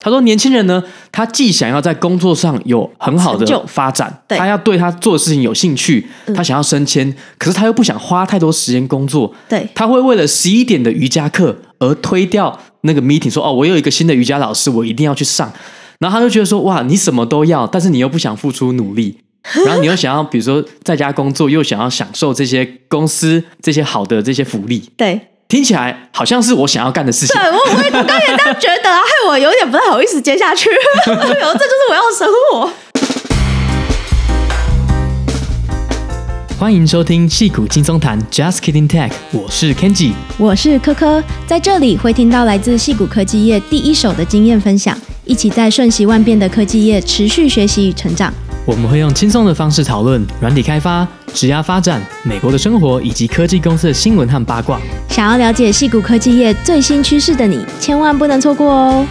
他说，年轻人呢，他既想要在工作上有很好的发展，他要对他做的事情有兴趣，他想要升迁，嗯，可是他又不想花太多时间工作，对，他会为了十一点的瑜伽课而推掉那个 meeting，说哦，我有一个新的瑜伽老师，我一定要去上。然后他就觉得说，哇，你什么都要，但是你又不想付出努力，然后你又想要，比如说在家工作，又想要享受这些公司这些好的这些福利，对，听起来好像是我想要干的事情。对，我我我刚也这样觉得，害我有点不太好意思接下去。这就是我要的生活。欢迎收听戏骨轻松谈，Just Kidding Tech，我是 Kenji，我是柯柯，在这里会听到来自戏骨科技业第一手的经验分享。一起在瞬息万变的科技业持续学习与成长。我们会用轻松的方式讨论软体开发、职涯发展、美国的生活以及科技公司的新闻和八卦。想要了解矽谷科技业最新趋势的你，千万不能错过哦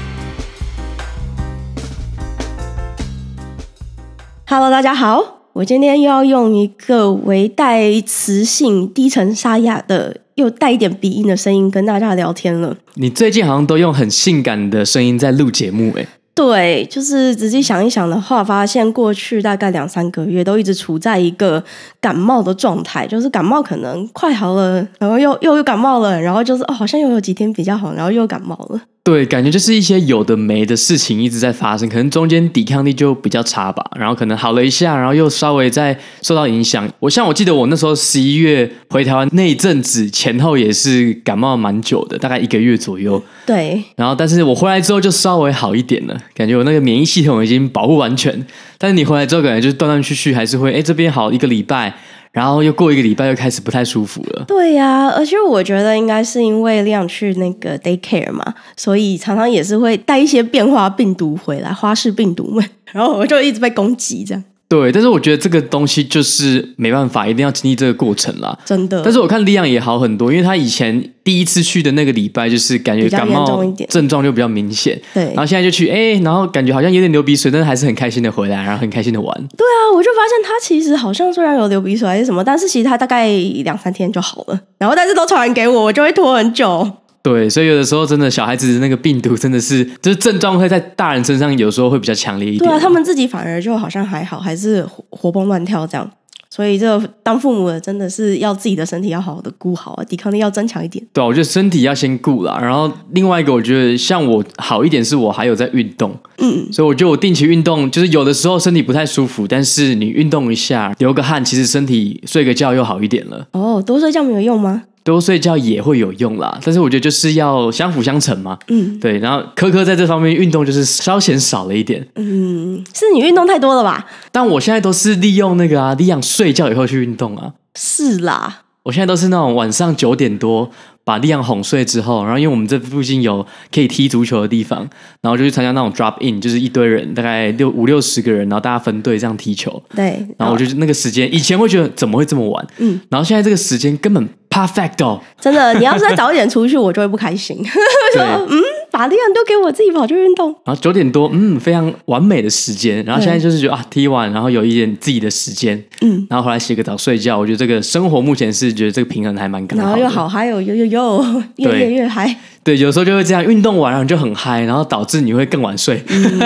！Hello，大家好，我今天又要用一个微带磁性、低沉沙哑的。又带一点鼻音的声音跟大家聊天了。你最近好像都用很性感的声音在录节目，哎。对，就是仔细想一想的话，发现过去大概两三个月都一直处在一个感冒的状态，就是感冒可能快好了，然后又又又感冒了，然后就是哦，好像又有几天比较好，然后又感冒了。对，感觉就是一些有的没的事情一直在发生，可能中间抵抗力就比较差吧，然后可能好了一下，然后又稍微再受到影响。我像我记得我那时候十一月回台湾那一阵子前后也是感冒蛮久的，大概一个月左右。对，然后但是我回来之后就稍微好一点了，感觉我那个免疫系统已经保护完全。但是你回来之后感觉就是断断续续，还是会哎这边好一个礼拜。然后又过一个礼拜，又开始不太舒服了。对呀、而且我觉得应该是因为亮去那个 daycare 嘛，所以常常也是会带一些变化病毒回来，花式病毒们，然后我就一直被攻击这样。对，但是我觉得这个东西就是没办法，一定要经历这个过程啦。真的。但是我看力量也好很多，因为他以前第一次去的那个礼拜，就是感觉感冒症状就比较明显。对。然后现在就去，哎，然后感觉好像有点流鼻水，但是还是很开心的回来，然后很开心的玩。对啊，我就发现他其实好像虽然有流鼻水还是什么，但是其实他大概两三天就好了。然后但是都传染给我，我就会拖很久。对，所以有的时候真的小孩子的那个病毒真的是，就是症状会在大人身上，有时候会比较强烈一点。对啊，他们自己反而就好像还好，还是活活蹦乱跳这样。所以这个当父母的真的是要自己的身体要好好的顾好啊，抵抗力要增强一点。对啊，我觉得身体要先顾啦。然后另外一个，我觉得像我好一点是我还有在运动，嗯，所以我觉得我定期运动，就是有的时候身体不太舒服，但是你运动一下，流个汗，其实身体睡个觉又好一点了。哦，多睡觉没有用吗？多睡觉也会有用啦，但是我觉得就是要相辅相成嘛。嗯，对。然后科科在这方面运动就是稍显少了一点。嗯，是你运动太多了吧？但我现在都是利用那个啊，利用睡觉以后去运动啊。是啦，我现在都是那种晚上九点多把利昂哄睡之后，然后因为我们这附近有可以踢足球的地方，然后就去参加那种 drop in，就是一堆人，大概六五六十个人，然后大家分队这样踢球。对。然后我就那个时间，以前会觉得怎么会这么晚？嗯。然后现在这个时间根本。Perfecto，真的，你要是再早一点出去，我就会不开心。说，嗯，把力量都给我自己跑去运动。然后九点多，嗯，非常完美的时间。然后现在就是觉得啊，踢完，然后有一点自己的时间，嗯，然后回来洗个澡睡觉。我觉得这个生活目前是觉得这个平衡还蛮刚好。然后又好嗨哦，又又又越越越嗨。对，有时候就会这样，运动完然后就很嗨，然后导致你会更晚睡。嗯、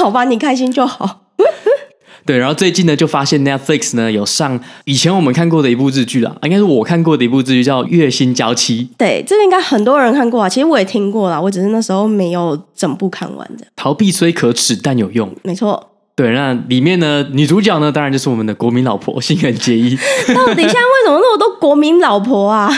好吧，你开心就好。对，然后最近呢，就发现 Netflix 呢有上以前我们看过的一部日剧啦，应该是我看过的一部日剧，叫《月薪娇妻》。对，这个应该很多人看过啊，其实我也听过啦，我只是那时候没有整部看完的。逃避虽可耻，但有用。没错。对，那里面呢，女主角呢，当然就是我们的国民老婆新垣结衣。到底现在为什么那么多国民老婆啊？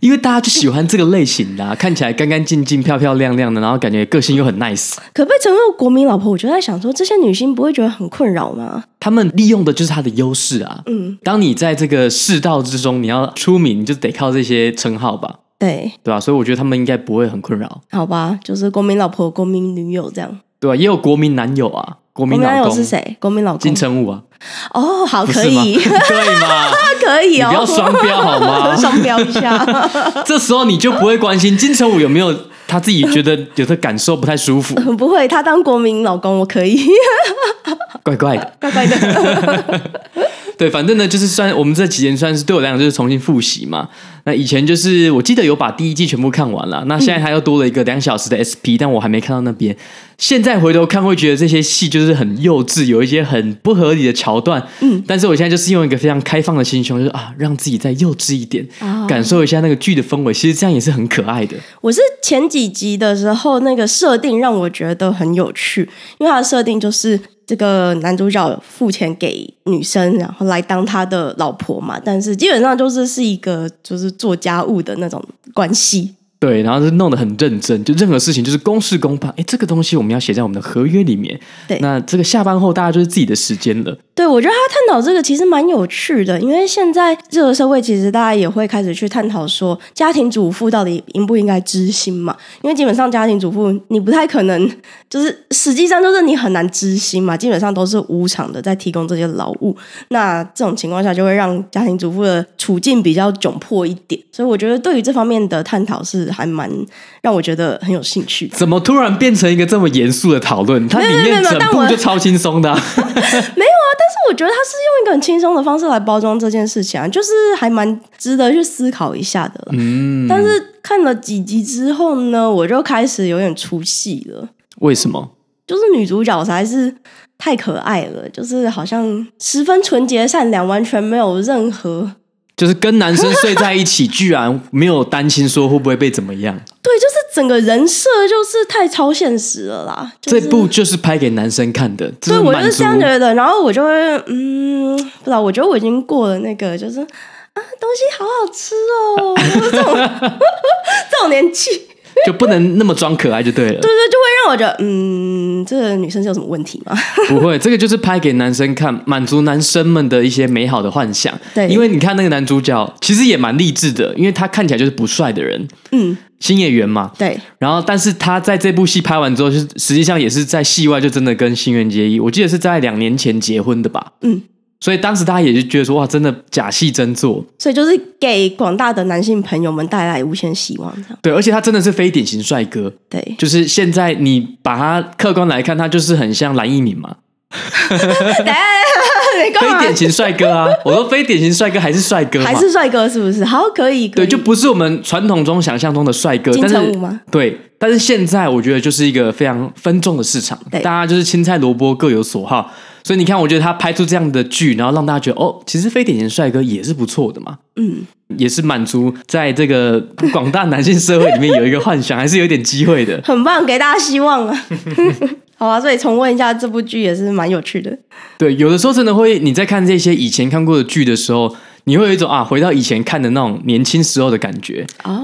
因为大家就喜欢这个类型的，啊，看起来干干净净、漂漂亮亮的，然后感觉个性又很 nice。可被称作国民老婆，我就在想说，这些女星不会觉得很困扰吗？他们利用的就是她的优势啊。嗯，当你在这个世道之中，你要出名，你就得靠这些称号吧。对，对吧，啊？所以我觉得他们应该不会很困扰。好吧，就是国民老婆、国民女友这样。对吧，啊？也有国民男友啊。国民男友是谁？国民老公金城武啊。哦，好，可以，对吗？可以哦，不要双标好吗？双标一下。这时候你就不会关心金城武有没有他自己觉得有的感受不太舒服。不会，他当国民老公我可以。怪怪的，怪怪的。对，反正呢，就是算我们这几年算是对我来讲就是重新复习嘛。那以前就是我记得有把第一季全部看完了，那现在他又多了一个两小时的 SP，但我还没看到那边。现在回头看会觉得这些戏就是很幼稚，有一些很不合理的桥段。嗯，但是我现在就是用一个非常开放的心胸，就是啊，让自己再幼稚一点，哦、感受一下那个剧的氛围。其实这样也是很可爱的。我是前几集的时候那个设定让我觉得很有趣，因为它的设定就是。这个男主角付钱给女生，然后来当他的老婆嘛，但是基本上就是是一个就是做家务的那种关系。对，然后是弄得很认真，就任何事情就是公事公办。哎，这个东西我们要写在我们的合约里面。对，那这个下班后大家就是自己的时间了。对，我觉得他探讨这个其实蛮有趣的，因为现在这个社会其实大家也会开始去探讨说，家庭主妇到底应不应该知心嘛？因为基本上家庭主妇你不太可能，就是实际上就是你很难知心嘛，基本上都是无偿的在提供这些劳务。那这种情况下就会让家庭主妇的处境比较窘迫一点。所以我觉得对于这方面的探讨是。还蛮让我觉得很有兴趣。怎么突然变成一个这么严肃的讨论？它里面整部就超轻松的、啊。没有啊，但是我觉得它是用一个很轻松的方式来包装这件事情啊，就是还蛮值得去思考一下的。嗯，但是看了几集之后呢，我就开始有点出戏了。为什么？就是女主角实在是太可爱了，就是好像十分纯洁善良，完全没有任何。就是跟男生睡在一起，居然没有担心说会不会被怎么样？对，就是整个人设就是太超现实了啦。就是、这部就是拍给男生看的，对，我就是这样觉得。然后我就会，嗯，不知道，我觉得我已经过了那个，就是啊，东西好好吃哦，这种 这种年纪。就不能那么装可爱就对了。对对，就会让我觉得，嗯，这个女生是有什么问题吗？不会，这个就是拍给男生看，满足男生们的一些美好的幻想。对，因为你看那个男主角其实也蛮励志的，因为他看起来就是不帅的人，嗯，新演员嘛。对。然后，但是他在这部戏拍完之后，就是实际上也是在戏外就真的跟新垣结衣，我记得是在两年前结婚的吧？嗯。所以当时大家也就觉得说，哇，真的假戏真做，所以就是给广大的男性朋友们带来无限希望。对，而且他真的是非典型帅哥，对，就是现在你把他客观来看，他就是很像蓝一敏 嘛。非典型帅哥啊！我说非典型帅哥还是帅哥，还是帅哥是不是？好，可以，可以。对，就不是我们传统中想象中的帅哥，金城武吗？对，但是现在我觉得就是一个非常分众的市场，大家就是青菜萝卜各有所好。所以你看，我觉得他拍出这样的剧，然后让大家觉得哦，其实非典型帅哥也是不错的嘛。嗯，也是满足在这个广大男性社会里面有一个幻想，还是有点机会的。很棒，给大家希望啊！好啊，所以重温一下这部剧也是蛮有趣的。对，有的时候真的会，你在看这些以前看过的剧的时候，你会有一种啊，回到以前看的那种年轻时候的感觉。哦，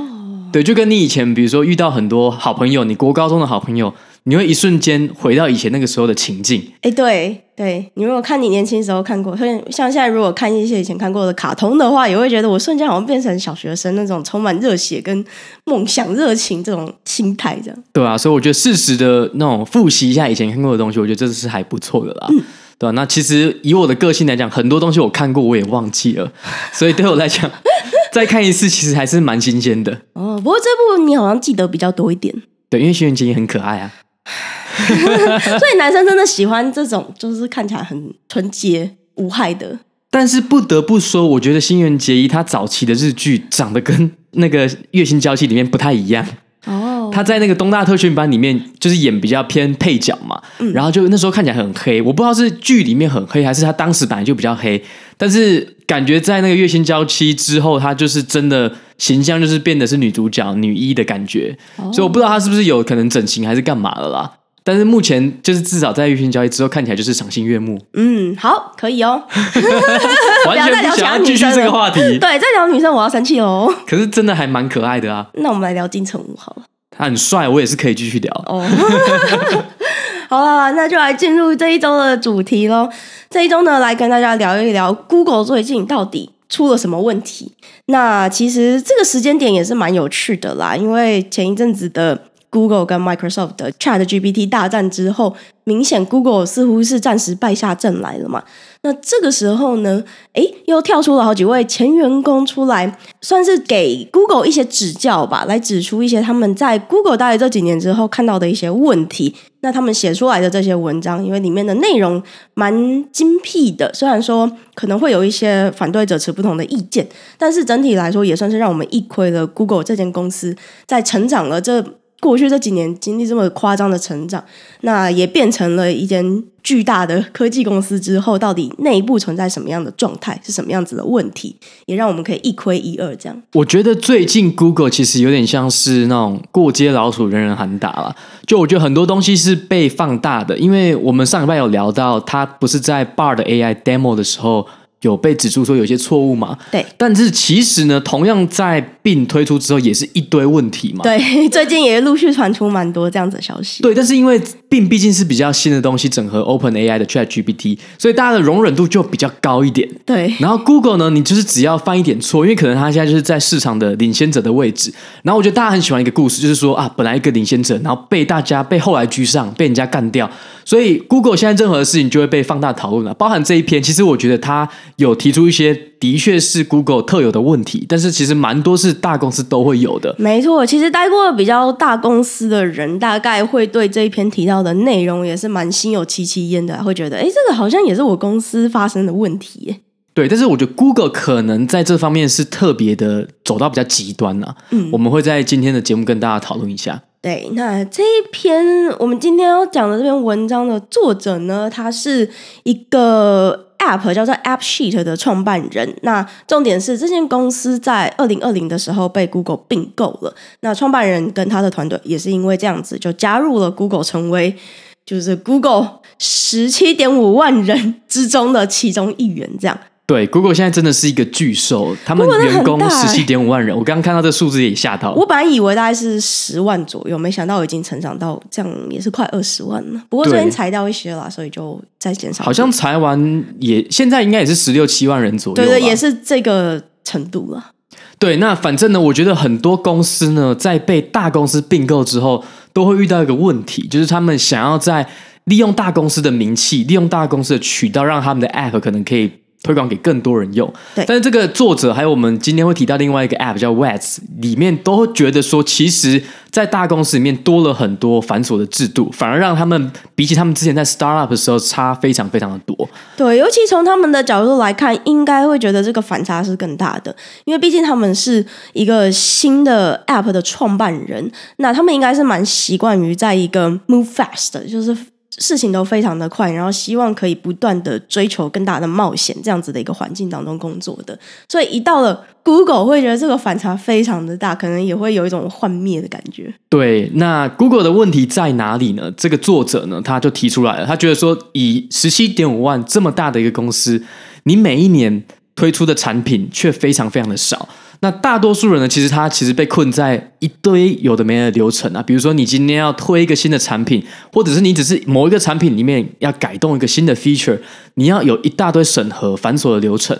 对，就跟你以前，比如说遇到很多好朋友，你国高中的好朋友。你会一瞬间回到以前那个时候的情境。哎，对对，你如果看你年轻时候看过，像现在如果看一些以前看过的卡通的话，也会觉得我瞬间好像变成小学生那种充满热血跟梦想热情这种心态，这样。对啊，所以我觉得适时的那种复习一下以前看过的东西，我觉得这是还不错的啦。嗯，对啊，那其实以我的个性来讲，很多东西我看过我也忘记了，所以对我来讲，再看一次其实还是蛮新鲜的。哦，不过这部你好像记得比较多一点。对，因为新垣结衣很可爱啊。所以男生真的喜欢这种，就是看起来很纯洁无害的。但是不得不说，我觉得新垣结衣他早期的日剧长得跟那个《月薪娇妻》里面不太一样。哦，他在那个东大特训班里面就是演比较偏配角嘛，嗯、然后就那时候看起来很黑。我不知道是剧里面很黑，还是他当时本来就比较黑。但是感觉在那个《月薪娇妻》之后，她就是真的形象就是变得是女主角女一的感觉。哦、所以我不知道她是不是有可能整形还是干嘛了啦。但是目前就是至少在月薪娇妻之后看起来就是赏心悦目。嗯，好，可以哦。完全不想要继续这个话题。对，再聊女生我要生气哦。可是真的还蛮可爱的啊。那我们来聊金城武好了。他很帅，我也是可以继续聊。哦。好啦，那就来进入这一周的主题喽。这一周呢，来跟大家聊一聊 Google 最近到底出了什么问题。那其实这个时间点也是蛮有趣的啦，因为前一阵子的。Google 跟 Microsoft 的 ChatGPT 大战之后，明显 Google 似乎是暂时败下阵来了嘛。那这个时候呢，诶，又跳出了好几位前员工出来，算是给 Google 一些指教吧，来指出一些他们在 Google 待了这几年之后看到的一些问题。那他们写出来的这些文章，因为里面的内容蛮精辟的，虽然说可能会有一些反对者持不同的意见，但是整体来说也算是让我们一窥了 Google 这间公司在成长了这。过去这几年经历这么夸张的成长，那也变成了一间巨大的科技公司之后，到底内部存在什么样的状态，是什么样子的问题，也让我们可以一窥一二。这样，我觉得最近 Google 其实有点像是那种过街老鼠，人人喊打了。就我觉得很多东西是被放大的，因为我们上礼拜有聊到，它不是在 Bard AI demo 的时候。有被指出说有些错误嘛？对，但是其实呢，同样在 Bing 推出之后，也是一堆问题嘛。对，最近也陆续传出蛮多这样子的消息。对，但是因为 Bing 毕竟是比较新的东西，整合 Open AI 的 Chat GPT，所以大家的容忍度就比较高一点。对，然后 Google 呢，你就是只要犯一点错，因为可能它现在就是在市场的领先者的位置。然后我觉得大家很喜欢一个故事，就是说啊，本来一个领先者，然后被大家被后来居上，被人家干掉。所以，Google 现在任何的事情就会被放大讨论了，包含这一篇。其实我觉得他有提出一些的确是 Google 特有的问题，但是其实蛮多是大公司都会有的。没错，其实待过比较大公司的人，大概会对这一篇提到的内容也是蛮心有戚戚焉的，会觉得，哎，这个好像也是我公司发生的问题耶。对，但是我觉得 Google 可能在这方面是特别的走到比较极端了。嗯，我们会在今天的节目跟大家讨论一下。对，那这一篇我们今天要讲的这篇文章的作者呢，他是一个 App 叫做 AppSheet 的创办人。那重点是这间公司在二零二零的时候被 Google 并购了。那创办人跟他的团队也是因为这样子就加入了 Google，成为就是 Google 十七点五万人之中的其中一员，这样。对，Google 现在真的是一个巨兽，他们员工十七点五万人，我刚刚看到这个数字也吓到。我本来以为大概是十万左右，没想到已经成长到这样，也是快二十万了。不过最近裁掉一些了，所以就再减少。好像裁完也现在应该也是十六七万人左右。对对，也是这个程度了。对，那反正呢，我觉得很多公司呢，在被大公司并购之后，都会遇到一个问题，就是他们想要在利用大公司的名气，利用大公司的渠道，让他们的 App 可能可以。推广给更多人用，对。但是这个作者还有我们今天会提到另外一个 App 叫 Wets，里面都会觉得说，其实，在大公司里面多了很多繁琐的制度，反而让他们比起他们之前在 Startup 的时候差非常非常的多。对，尤其从他们的角度来看，应该会觉得这个反差是更大的，因为毕竟他们是一个新的 App 的创办人，那他们应该是蛮习惯于在一个 Move Fast，就是。事情都非常的快，然后希望可以不断的追求更大的冒险，这样子的一个环境当中工作的，所以一到了 Google，会觉得这个反差非常的大，可能也会有一种幻灭的感觉。对，那 Google 的问题在哪里呢？这个作者呢，他就提出来了，他觉得说，以十七点五万这么大的一个公司，你每一年推出的产品却非常非常的少。那大多数人呢，其实他其实被困在一堆有的没的流程啊，比如说你今天要推一个新的产品，或者是你只是某一个产品里面要改动一个新的 feature，你要有一大堆审核繁琐的流程。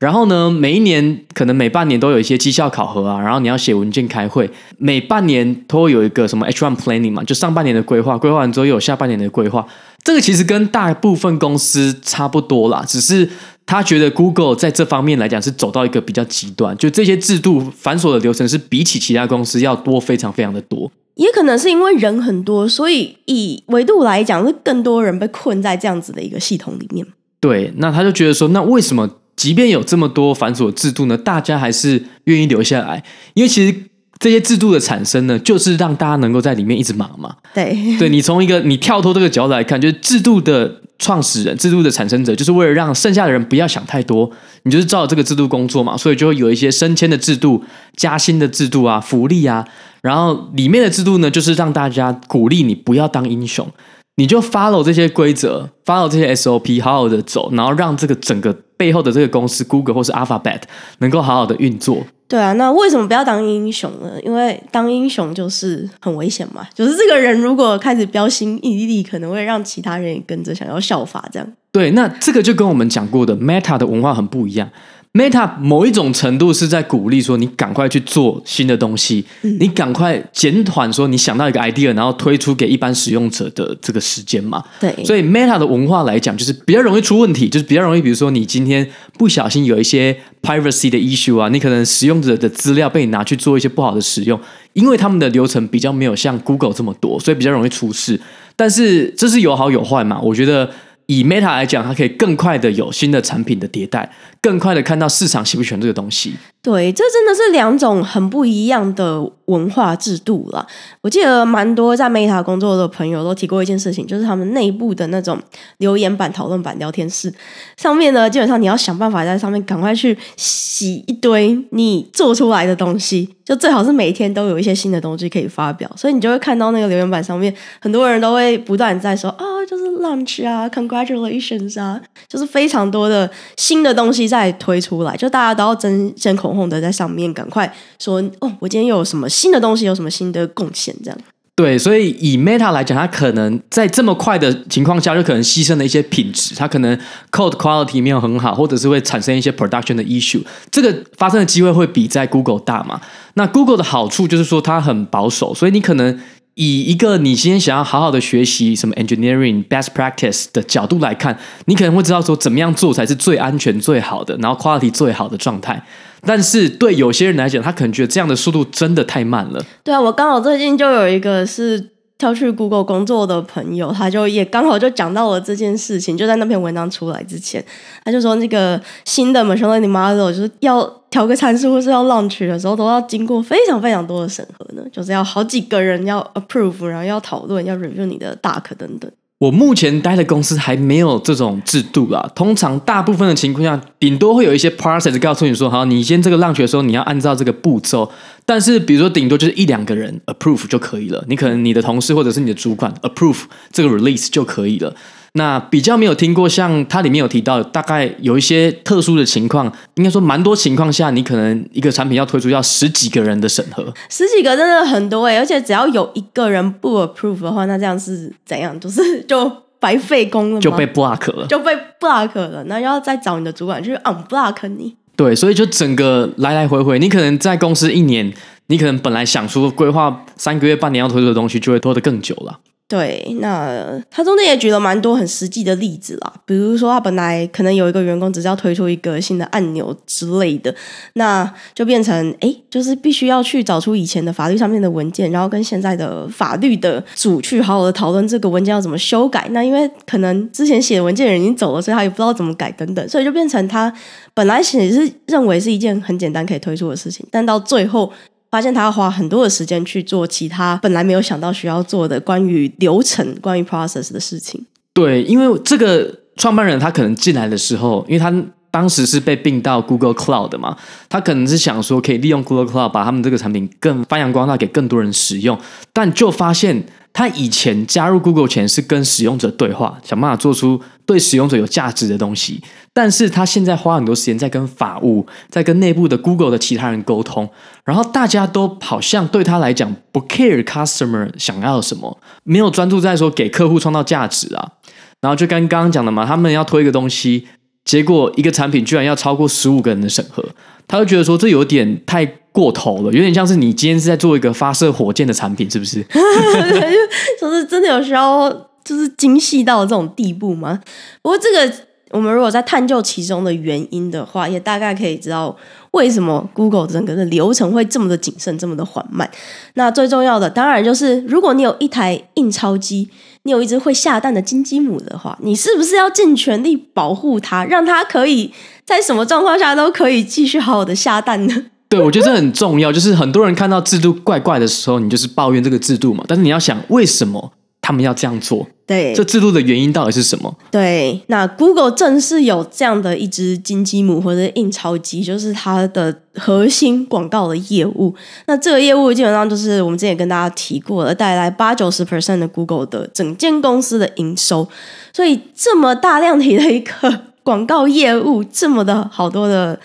然后呢，每一年可能每半年都有一些绩效考核啊，然后你要写文件开会，每半年都会有一个什么 H1 planning 嘛，就上半年的规划，规划完之后又有下半年的规划。这个其实跟大部分公司差不多啦，只是。他觉得 Google 在这方面来讲是走到一个比较极端，就这些制度繁琐的流程是比起其他公司要多非常非常的多。也可能是因为人很多，所以以维度来讲，是更多人被困在这样子的一个系统里面。对，那他就觉得说，那为什么即便有这么多繁琐的制度呢，大家还是愿意留下来？因为其实。这些制度的产生呢，就是让大家能够在里面一直忙嘛。对，对，你从一个你跳脱这个角度来看，就是制度的创始人、制度的产生者，就是为了让剩下的人不要想太多，你就是照这个制度工作嘛，所以就会有一些升迁的制度、加薪的制度啊、福利啊，然后里面的制度呢，就是让大家鼓励你不要当英雄，你就 follow 这些规则，follow 这些 SOP，好好的走，然后让这个整个背后的这个公司 Google 或是 Alphabet 能够好好的运作。对啊，那为什么不要当英雄呢？因为当英雄就是很危险嘛。就是这个人如果开始标新立异，可能会让其他人也跟着想要效法这样。对，那这个就跟我们讲过的 Meta 的文化很不一样。Meta 某一种程度是在鼓励说，你赶快去做新的东西，嗯、你赶快减缓说你想到一个 idea，然后推出给一般使用者的这个时间嘛。对，所以 Meta 的文化来讲，就是比较容易出问题，就是比较容易，比如说你今天不小心有一些 privacy 的 issue 啊，你可能使用者的资料被你拿去做一些不好的使用，因为他们的流程比较没有像 Google 这么多，所以比较容易出事。但是这是有好有坏嘛？我觉得。以 Meta 来讲，它可以更快的有新的产品的迭代，更快的看到市场喜不喜欢这个东西。对，这真的是两种很不一样的文化制度了。我记得蛮多在 Meta 工作的朋友都提过一件事情，就是他们内部的那种留言板、讨论板、聊天室上面呢，基本上你要想办法在上面赶快去洗一堆你做出来的东西，就最好是每天都有一些新的东西可以发表。所以你就会看到那个留言板上面，很多人都会不断在说啊，就是 lunch 啊，congratulations 啊，就是非常多的新的东西在推出来，就大家都要争先恐恐后的在上面赶快说哦，我今天又有什么新的东西，有什么新的贡献？这样对，所以以 Meta 来讲，它可能在这么快的情况下，就可能牺牲了一些品质，它可能 code quality 没有很好，或者是会产生一些 production 的 issue，这个发生的机会会比在 Google 大嘛？那 Google 的好处就是说它很保守，所以你可能。以一个你今天想要好好的学习什么 engineering best practice 的角度来看，你可能会知道说怎么样做才是最安全、最好的，然后 quality 最好的状态。但是对有些人来讲，他可能觉得这样的速度真的太慢了。对啊，我刚好最近就有一个是。跳去 Google 工作的朋友，他就也刚好就讲到了这件事情，就在那篇文章出来之前，他就说那个新的 machine learning model 就是要调个参数或是要 launch 的时候，都要经过非常非常多的审核呢，就是要好几个人要 approve，然后要讨论，要 review 你的 doc 等等。我目前待的公司还没有这种制度啦。通常大部分的情况下，顶多会有一些 process 告诉你说，好，你先这个浪学的时候，你要按照这个步骤。但是，比如说，顶多就是一两个人 approve 就可以了。你可能你的同事或者是你的主管 approve 这个 release 就可以了。那比较没有听过，像它里面有提到，大概有一些特殊的情况，应该说蛮多情况下，你可能一个产品要推出，要十几个人的审核，十几个真的很多哎，而且只要有一个人不 approve 的话，那这样是怎样？就是就白费工了吗？就被 block 了，就被 block 了，那要再找你的主管去 unblock 你。对，所以就整个来来回回，你可能在公司一年，你可能本来想说规划三个月、半年要推出的东西，就会拖得更久了。对，那他中间也举了蛮多很实际的例子啦，比如说他本来可能有一个员工只是要推出一个新的按钮之类的，那就变成哎，就是必须要去找出以前的法律上面的文件，然后跟现在的法律的组去好好的讨论这个文件要怎么修改。那因为可能之前写文件的人已经走了，所以他也不知道怎么改等等，所以就变成他本来写是认为是一件很简单可以推出的事情，但到最后。发现他要花很多的时间去做其他本来没有想到需要做的关于流程、关于 process 的事情。对，因为这个创办人他可能进来的时候，因为他当时是被并到 Google Cloud 的嘛，他可能是想说可以利用 Google Cloud 把他们这个产品更发扬光大，给更多人使用，但就发现。他以前加入 Google 前是跟使用者对话，想办法做出对使用者有价值的东西。但是他现在花很多时间在跟法务，在跟内部的 Google 的其他人沟通，然后大家都好像对他来讲不 care customer 想要什么，没有专注在说给客户创造价值啊。然后就跟刚刚讲的嘛，他们要推一个东西，结果一个产品居然要超过十五个人的审核，他就觉得说这有点太。过头了，有点像是你今天是在做一个发射火箭的产品，是不是？就是真的有需要，就是精细到这种地步吗？不过这个，我们如果在探究其中的原因的话，也大概可以知道为什么 Google 整个的流程会这么的谨慎，这么的缓慢。那最重要的，当然就是如果你有一台印钞机，你有一只会下蛋的金鸡母的话，你是不是要尽全力保护它，让它可以在什么状况下都可以继续好好的下蛋呢？对，我觉得这很重要。就是很多人看到制度怪怪的时候，你就是抱怨这个制度嘛。但是你要想，为什么他们要这样做？对，这制度的原因到底是什么？对，那 Google 正是有这样的一只金鸡母或者印钞机，就是它的核心广告的业务。那这个业务基本上就是我们之前也跟大家提过了，带来八九十 percent 的 Google 的整间公司的营收。所以这么大量体的一个 广告业务，这么的好多的。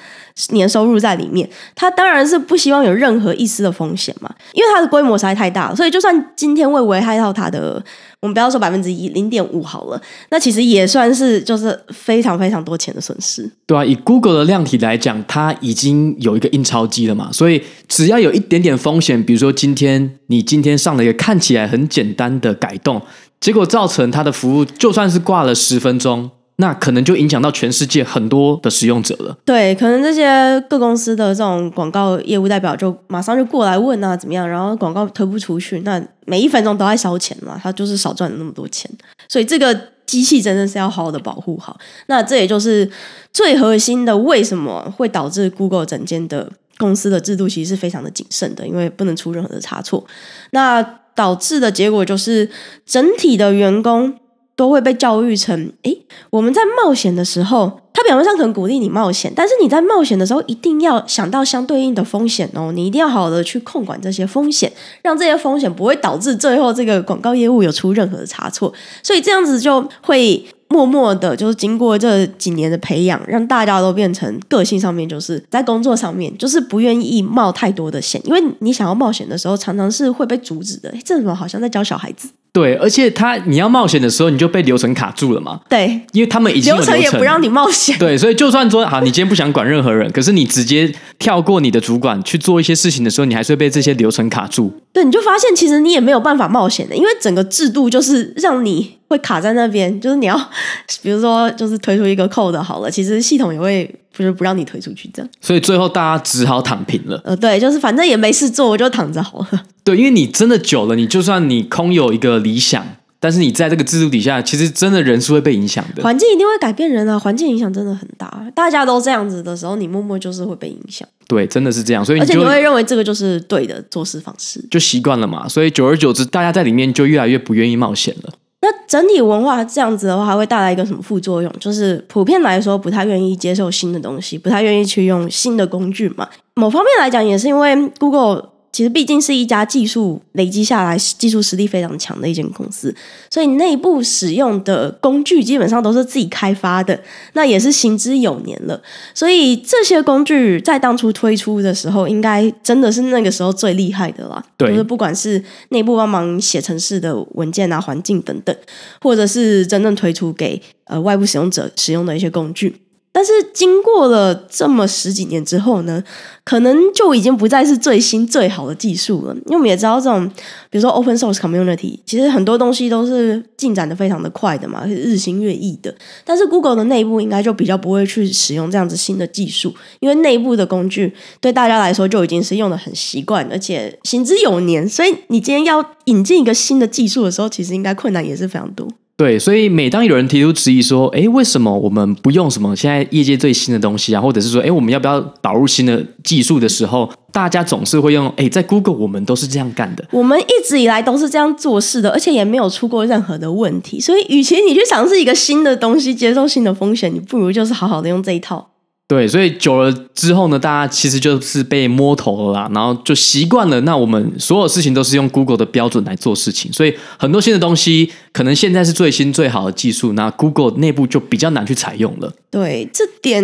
年收入在里面，他当然是不希望有任何一丝的风险嘛，因为它的规模实在太大了，所以就算今天会危害到它的，我们不要说百分之一，零点五好了，那其实也算是就是非常非常多钱的损失。对啊，以 Google 的量体来讲，它已经有一个印钞机了嘛，所以只要有一点点风险，比如说今天你今天上了一个看起来很简单的改动，结果造成它的服务就算是挂了十分钟。那可能就影响到全世界很多的使用者了。对，可能这些各公司的这种广告业务代表就马上就过来问啊，怎么样？然后广告推不出去，那每一分钟都在烧钱嘛，他就是少赚了那么多钱。所以这个机器真的是要好好的保护好。那这也就是最核心的，为什么会导致 Google 整间的公司的制度其实是非常的谨慎的，因为不能出任何的差错。那导致的结果就是整体的员工。都会被教育成，诶，我们在冒险的时候，他表面上可能鼓励你冒险，但是你在冒险的时候一定要想到相对应的风险哦，你一定要好好的去控管这些风险，让这些风险不会导致最后这个广告业务有出任何的差错，所以这样子就会默默的，就是经过这几年的培养，让大家都变成个性上面，就是在工作上面，就是不愿意冒太多的险，因为你想要冒险的时候，常常是会被阻止的。诶，这怎么好像在教小孩子？对，而且他你要冒险的时候，你就被流程卡住了嘛。对，因为他们已经流程，流程也不让你冒险。对，所以就算说好，你今天不想管任何人，可是你直接跳过你的主管去做一些事情的时候，你还是会被这些流程卡住。对，你就发现其实你也没有办法冒险的，因为整个制度就是让你会卡在那边，就是你要 比如说就是推出一个 code 好了，其实系统也会就是不让你推出去这样。所以最后大家只好躺平了。呃，对，就是反正也没事做，我就躺着好了。对，因为你真的久了，你就算你空有一个理想。但是你在这个制度底下，其实真的人是会被影响的。环境一定会改变人啊，环境影响真的很大。大家都这样子的时候，你默默就是会被影响。对，真的是这样。所以你就，而且你会认为这个就是对的做事方式，就习惯了嘛。所以久而久之，大家在里面就越来越不愿意冒险了。那整体文化这样子的话，还会带来一个什么副作用？就是普遍来说，不太愿意接受新的东西，不太愿意去用新的工具嘛。某方面来讲，也是因为 Google。其实毕竟是一家技术累积下来、技术实力非常强的一间公司，所以内部使用的工具基本上都是自己开发的，那也是行之有年了。所以这些工具在当初推出的时候，应该真的是那个时候最厉害的啦。对，就是不管是内部帮忙写程式的文件啊、环境等等，或者是真正推出给呃外部使用者使用的一些工具。但是经过了这么十几年之后呢，可能就已经不再是最新最好的技术了。因为我们也知道，这种比如说 open source community，其实很多东西都是进展的非常的快的嘛，日新月异的。但是 Google 的内部应该就比较不会去使用这样子新的技术，因为内部的工具对大家来说就已经是用的很习惯，而且行之有年。所以你今天要引进一个新的技术的时候，其实应该困难也是非常多。对，所以每当有人提出质疑说，哎，为什么我们不用什么现在业界最新的东西啊？或者是说，哎，我们要不要导入新的技术的时候，大家总是会用，哎，在 Google 我们都是这样干的，我们一直以来都是这样做事的，而且也没有出过任何的问题。所以，与其你去尝试一个新的东西，接受新的风险，你不如就是好好的用这一套。对，所以久了之后呢，大家其实就是被摸头了啦，然后就习惯了。那我们所有事情都是用 Google 的标准来做事情，所以很多新的东西可能现在是最新最好的技术，那 Google 内部就比较难去采用了。对，这点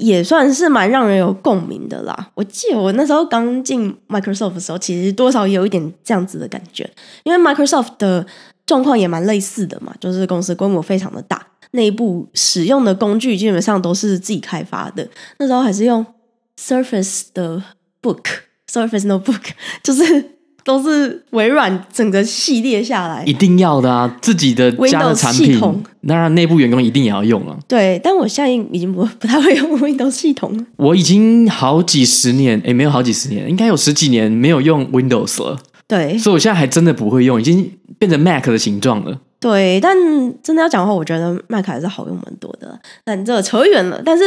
也算是蛮让人有共鸣的啦。我记得我那时候刚进 Microsoft 的时候，其实多少有一点这样子的感觉，因为 Microsoft 的状况也蛮类似的嘛，就是公司规模非常的大。内部使用的工具基本上都是自己开发的，那时候还是用 Surface 的 Book，Surface Notebook，就是都是微软整个系列下来，一定要的啊，自己的家的产品，当然内部员工一定也要用了。对，但我现在已经不不太会用 Windows 系统，我已经好几十年，诶，没有好几十年，应该有十几年没有用 Windows 了。对，所以我现在还真的不会用，已经变成 Mac 的形状了。对，但真的要讲的话，我觉得 Mac 还是好用蛮多的。但这扯远了。但是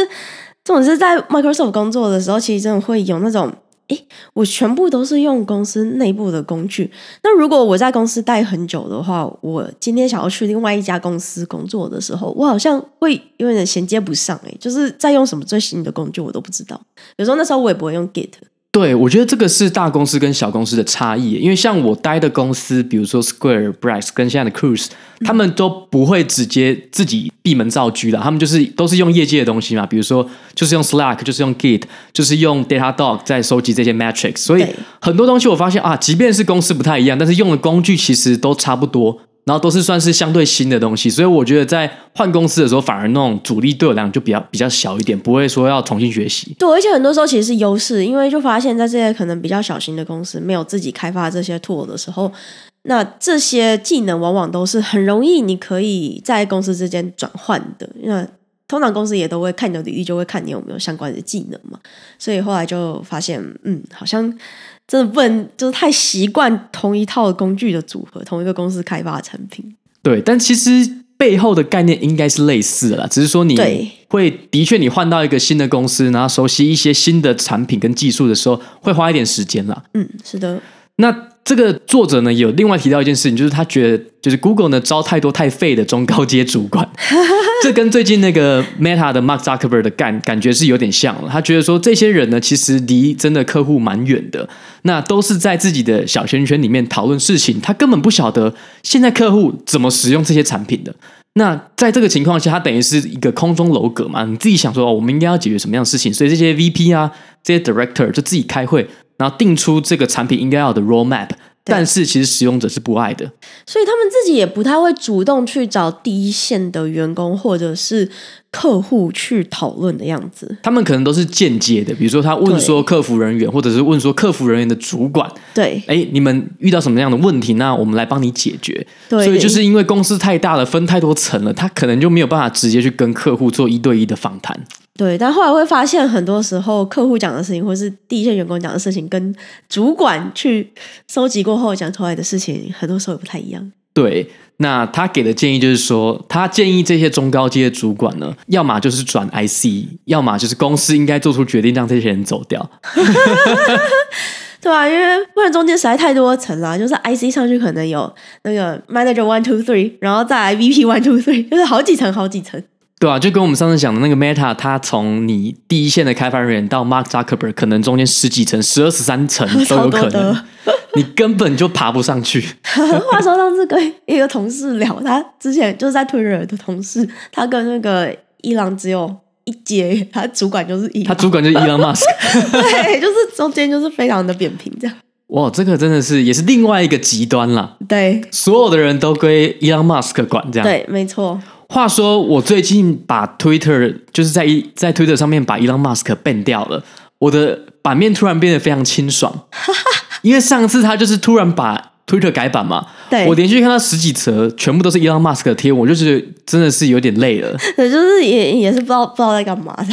这种是在 Microsoft 工作的时候，其实真的会有那种，诶，我全部都是用公司内部的工具。那如果我在公司待很久的话，我今天想要去另外一家公司工作的时候，我好像会有点衔接不上。诶，就是在用什么最新的工具，我都不知道。有时候那时候我也不会用 Git。对，我觉得这个是大公司跟小公司的差异，因为像我待的公司，比如说 Square、Braze 跟现在的 Cruise，他们都不会直接自己闭门造车的，他们就是都是用业界的东西嘛，比如说就是用 Slack，就是用 Git，就是用 Datadog 在收集这些 metrics，所以很多东西我发现啊，即便是公司不太一样，但是用的工具其实都差不多。然后都是算是相对新的东西，所以我觉得在换公司的时候，反而那种阻力对我来讲就比较比较小一点，不会说要重新学习。对，而且很多时候其实是优势，因为就发现，在这些可能比较小型的公司没有自己开发这些 tool 的时候，那这些技能往往都是很容易你可以在公司之间转换的。那通常公司也都会看你的履历，就会看你有没有相关的技能嘛。所以后来就发现，嗯，好像。真的不能就是太习惯同一套工具的组合，同一个公司开发的产品。对，但其实背后的概念应该是类似的啦，只是说你会的确你换到一个新的公司，然后熟悉一些新的产品跟技术的时候，会花一点时间啦。嗯，是的。那。这个作者呢，有另外提到一件事情，就是他觉得，就是 Google 呢招太多太废的中高阶主管，这跟最近那个 Meta 的 Mark Zuckerberg 的感感觉是有点像了。他觉得说，这些人呢，其实离真的客户蛮远的，那都是在自己的小圈圈里面讨论事情，他根本不晓得现在客户怎么使用这些产品的。那在这个情况下，他等于是一个空中楼阁嘛，你自己想说，哦，我们应该要解决什么样的事情，所以这些 VP 啊，这些 Director 就自己开会。然后定出这个产品应该要的 roadmap，但是其实使用者是不爱的，所以他们自己也不太会主动去找第一线的员工或者是客户去讨论的样子。他们可能都是间接的，比如说他问说客服人员，或者是问说客服人员的主管，对，哎，你们遇到什么样的问题？那我们来帮你解决。对，所以就是因为公司太大了，分太多层了，他可能就没有办法直接去跟客户做一对一的访谈。对，但后来会发现，很多时候客户讲的事情，或是第一线员工讲的事情，跟主管去收集过后讲出来的事情，很多时候也不太一样。对，那他给的建议就是说，他建议这些中高阶的主管呢，要么就是转 IC，要么就是公司应该做出决定，让这些人走掉。对啊，因为不然中间实在太多层了，就是 IC 上去可能有那个 Manager One Two Three，然后再来 VP One Two Three，就是好几层，好几层。对啊，就跟我们上次讲的那个 Meta，它从你第一线的开发人员到 Mark Zuckerberg，可能中间十几层、十二十三层 都有可能，你根本就爬不上去。话说上次跟一个同事聊，他之前就是在 Twitter 的同事，他跟那个伊朗只有一阶，他主管就是伊，他主管就是伊朗马斯克，对，就是中间就是非常的扁平这样。哇，这个真的是也是另外一个极端了。对，所有的人都归伊朗马斯克管这样。对，没错。话说，我最近把 Twitter 就是在在 Twitter 上面把 Elon Musk ban 掉了，我的版面突然变得非常清爽，因为上次他就是突然把 Twitter 改版嘛，对，我连续看到十几则，全部都是 Elon Musk 的贴文，我就是真的是有点累了，对，就是也也是不知道不知道在干嘛的。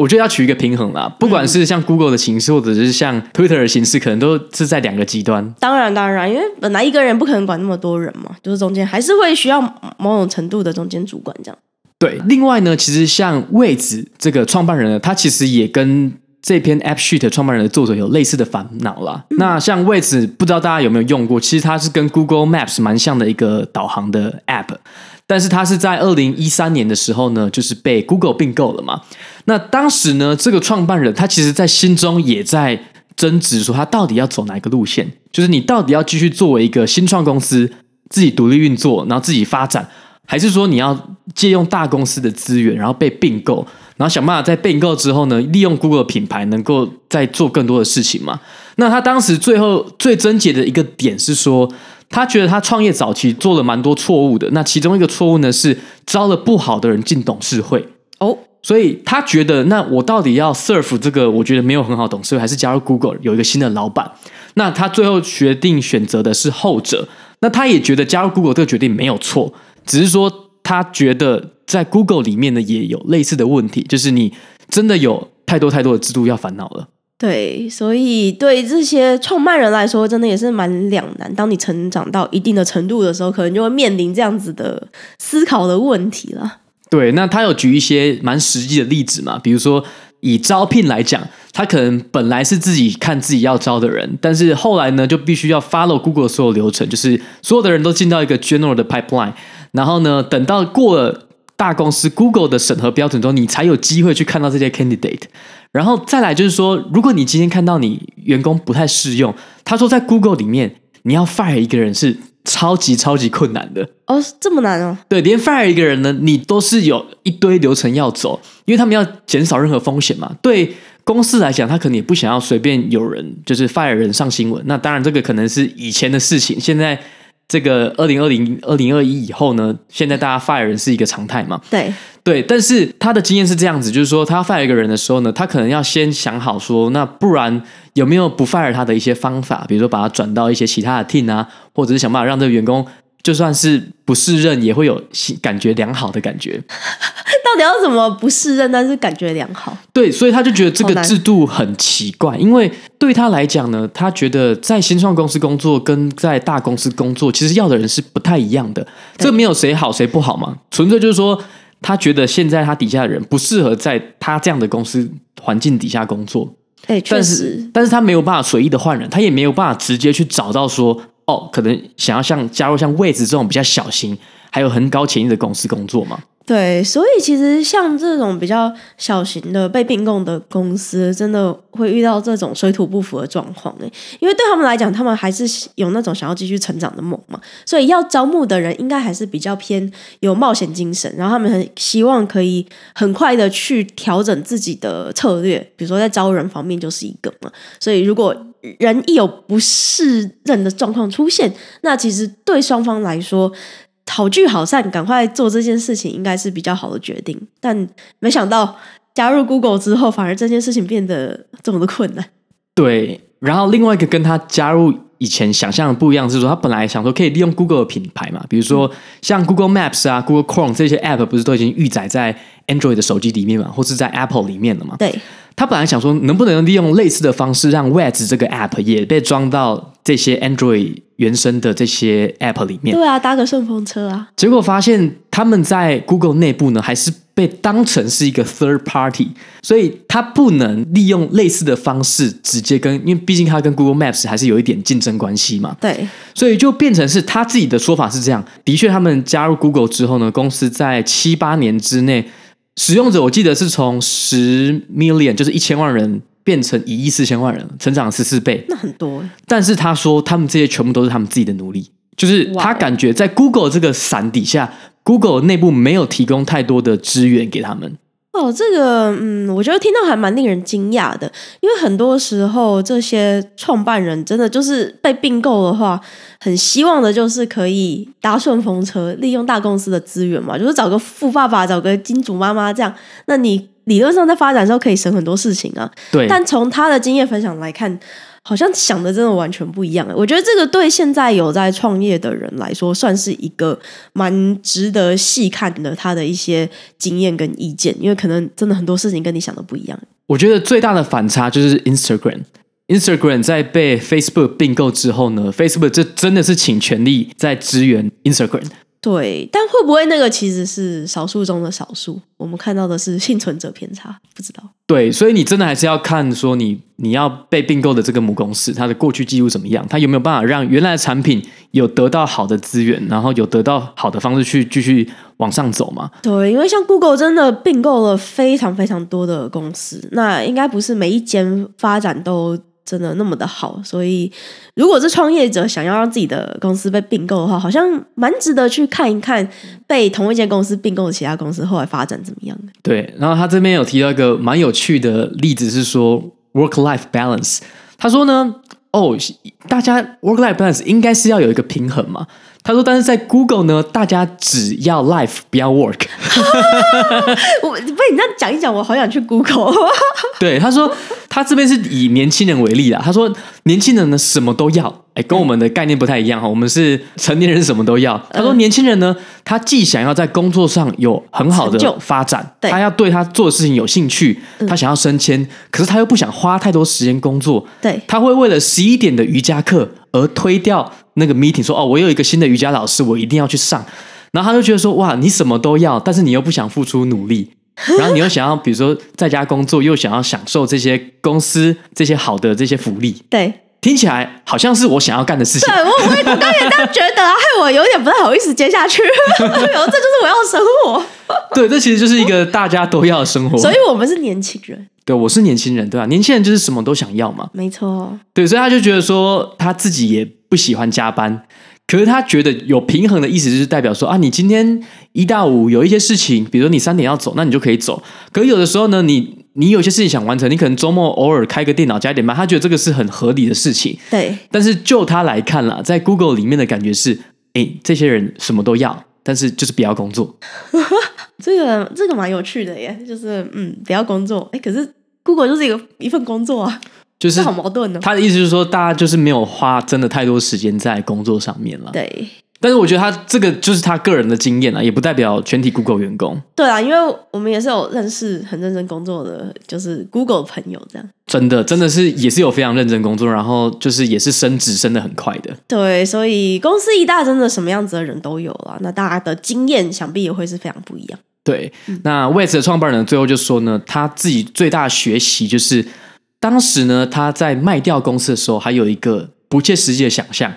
我觉得要取一个平衡啦，不管是像 Google 的形式，或者是像 Twitter 的形式，可能都是在两个极端。当然，当然，因为本来一个人不可能管那么多人嘛，就是中间还是会需要某种程度的中间主管这样。对，另外呢，其实像位置这个创办人呢，他其实也跟这篇 AppSheet 创办人的作者有类似的烦恼啦。嗯、那像位置，不知道大家有没有用过？其实它是跟 Google Maps 蛮像的一个导航的 App。但是他是在二零一三年的时候呢，就是被 Google 并购了嘛。那当时呢，这个创办人他其实，在心中也在争执，说他到底要走哪一个路线？就是你到底要继续作为一个新创公司，自己独立运作，然后自己发展，还是说你要借用大公司的资源，然后被并购，然后想办法在并购之后呢，利用 Google 品牌，能够再做更多的事情嘛？那他当时最后最症结的一个点是说。他觉得他创业早期做了蛮多错误的，那其中一个错误呢是招了不好的人进董事会哦，所以他觉得那我到底要 serve 这个我觉得没有很好董事会，还是加入 Google 有一个新的老板？那他最后决定选择的是后者。那他也觉得加入 Google 这个决定没有错，只是说他觉得在 Google 里面呢也有类似的问题，就是你真的有太多太多的制度要烦恼了。对，所以对这些创办人来说，真的也是蛮两难。当你成长到一定的程度的时候，可能就会面临这样子的思考的问题了。对，那他有举一些蛮实际的例子嘛？比如说以招聘来讲，他可能本来是自己看自己要招的人，但是后来呢，就必须要 follow Google 所有流程，就是所有的人都进到一个 general 的 pipeline，然后呢，等到过了。大公司 Google 的审核标准中，你才有机会去看到这些 candidate。然后再来就是说，如果你今天看到你员工不太适用，他说在 Google 里面你要 fire 一个人是超级超级困难的哦，这么难哦？对，连 fire 一个人呢，你都是有一堆流程要走，因为他们要减少任何风险嘛。对公司来讲，他可能也不想要随便有人就是 fire 人上新闻。那当然，这个可能是以前的事情，现在。这个二零二零、二零二一以后呢，现在大家 fire 人是一个常态嘛？对对，但是他的经验是这样子，就是说他 fire 一个人的时候呢，他可能要先想好说，那不然有没有不 fire 他的一些方法，比如说把他转到一些其他的 team 啊，或者是想办法让这个员工。就算是不适任，也会有感觉良好的感觉。到底要怎么不适任，但是感觉良好？对，所以他就觉得这个制度很奇怪，因为对他来讲呢，他觉得在新创公司工作跟在大公司工作，其实要的人是不太一样的。这没有谁好谁不好嘛，纯粹就是说，他觉得现在他底下的人不适合在他这样的公司环境底下工作。哎，确实。但是，但是他没有办法随意的换人，他也没有办法直接去找到说。哦，可能想要像加入像位置这种比较小型，还有很高潜力的公司工作吗？对，所以其实像这种比较小型的被并购的公司，真的会遇到这种水土不服的状况诶。因为对他们来讲，他们还是有那种想要继续成长的梦嘛，所以要招募的人应该还是比较偏有冒险精神，然后他们很希望可以很快的去调整自己的策略，比如说在招人方面就是一个嘛。所以如果人一有不适任的状况出现，那其实对双方来说，好聚好散，赶快做这件事情应该是比较好的决定。但没想到加入 Google 之后，反而这件事情变得这么的困难。对，然后另外一个跟他加入以前想象的不一样，是说他本来想说可以利用 Google 的品牌嘛，比如说像 Google Maps 啊、Google Chrome 这些 App 不是都已经预载在 Android 的手机里面嘛，或是在 Apple 里面了嘛？对。他本来想说，能不能利用类似的方式，让 Wedge 这个 App 也被装到这些 Android 原生的这些 App 里面？对啊，搭个顺风车啊！结果发现他们在 Google 内部呢，还是被当成是一个 Third Party，所以他不能利用类似的方式直接跟，因为毕竟他跟 Google Maps 还是有一点竞争关系嘛。对，所以就变成是他自己的说法是这样。的确，他们加入 Google 之后呢，公司在七八年之内。使用者我记得是从十 million，就是一千万人变成一亿四千万人，成长十四倍，那很多。但是他说，他们这些全部都是他们自己的努力，就是他感觉在 Google 这个伞底下，Google 内部没有提供太多的资源给他们。哦，这个嗯，我觉得听到还蛮令人惊讶的，因为很多时候这些创办人真的就是被并购的话，很希望的就是可以搭顺风车，利用大公司的资源嘛，就是找个富爸爸，找个金主妈妈这样，那你理论上在发展的时候可以省很多事情啊。对，但从他的经验分享来看。好像想的真的完全不一样。我觉得这个对现在有在创业的人来说，算是一个蛮值得细看的他的一些经验跟意见，因为可能真的很多事情跟你想的不一样。我觉得最大的反差就是 Instagram。Instagram 在被 Facebook 并购之后呢，Facebook 这真的是倾全力在支援 Instagram。对，但会不会那个其实是少数中的少数？我们看到的是幸存者偏差，不知道。对，所以你真的还是要看说你你要被并购的这个母公司，它的过去记录怎么样，它有没有办法让原来的产品有得到好的资源，然后有得到好的方式去继续往上走嘛？对，因为像 Google 真的并购了非常非常多的公司，那应该不是每一间发展都。真的那么的好，所以如果是创业者想要让自己的公司被并购的话，好像蛮值得去看一看被同一间公司并购的其他公司后来发展怎么样的。对，然后他这边有提到一个蛮有趣的例子，是说 work-life balance。他说呢，哦，大家 work-life balance 应该是要有一个平衡嘛。他说：“但是在 Google 呢，大家只要 life 不要 work。”我被你这样讲一讲，我好想去 Google。对，他说他这边是以年轻人为例啦。他说年轻人呢什么都要，哎，跟我们的概念不太一样哈。我们是成年人什么都要。他说年轻人呢，他既想要在工作上有很好的发展，他要对他做的事情有兴趣，他想要升迁，可是他又不想花太多时间工作。对，他会为了十一点的瑜伽课而推掉。那个 meeting 说哦，我有一个新的瑜伽老师，我一定要去上。然后他就觉得说哇，你什么都要，但是你又不想付出努力，然后你又想要比如说在家工作，又想要享受这些公司这些好的这些福利。对，听起来好像是我想要干的事情。对，我我我刚也这样觉得啊，害我有点不太好意思接下去。这就是我要的生活。对，这其实就是一个大家都要的生活。所以我们是年轻人。对，我是年轻人，对吧？年轻人就是什么都想要嘛。没错。对，所以他就觉得说他自己也不喜欢加班，可是他觉得有平衡的意思就是代表说啊，你今天一到五有一些事情，比如说你三点要走，那你就可以走。可是有的时候呢，你你有些事情想完成，你可能周末偶尔开个电脑加一点班，他觉得这个是很合理的事情。对。但是就他来看啦，在 Google 里面的感觉是，哎，这些人什么都要，但是就是不要工作。这个这个蛮有趣的耶，就是嗯，不要工作。哎，可是 Google 就是一个一份工作啊，就是好矛盾呢。他的意思就是说，大家就是没有花真的太多时间在工作上面了。对。但是我觉得他这个就是他个人的经验啊，也不代表全体 Google 员工。对啊，因为我们也是有认识很认真工作的，就是 Google 朋友这样。真的，真的是也是有非常认真工作，然后就是也是升职升的很快的。对，所以公司一大，真的什么样子的人都有啊。那大家的经验想必也会是非常不一样。对，那 Wes 的创办人最后就说呢，他自己最大的学习就是当时呢他在卖掉公司的时候，还有一个不切实际的想象。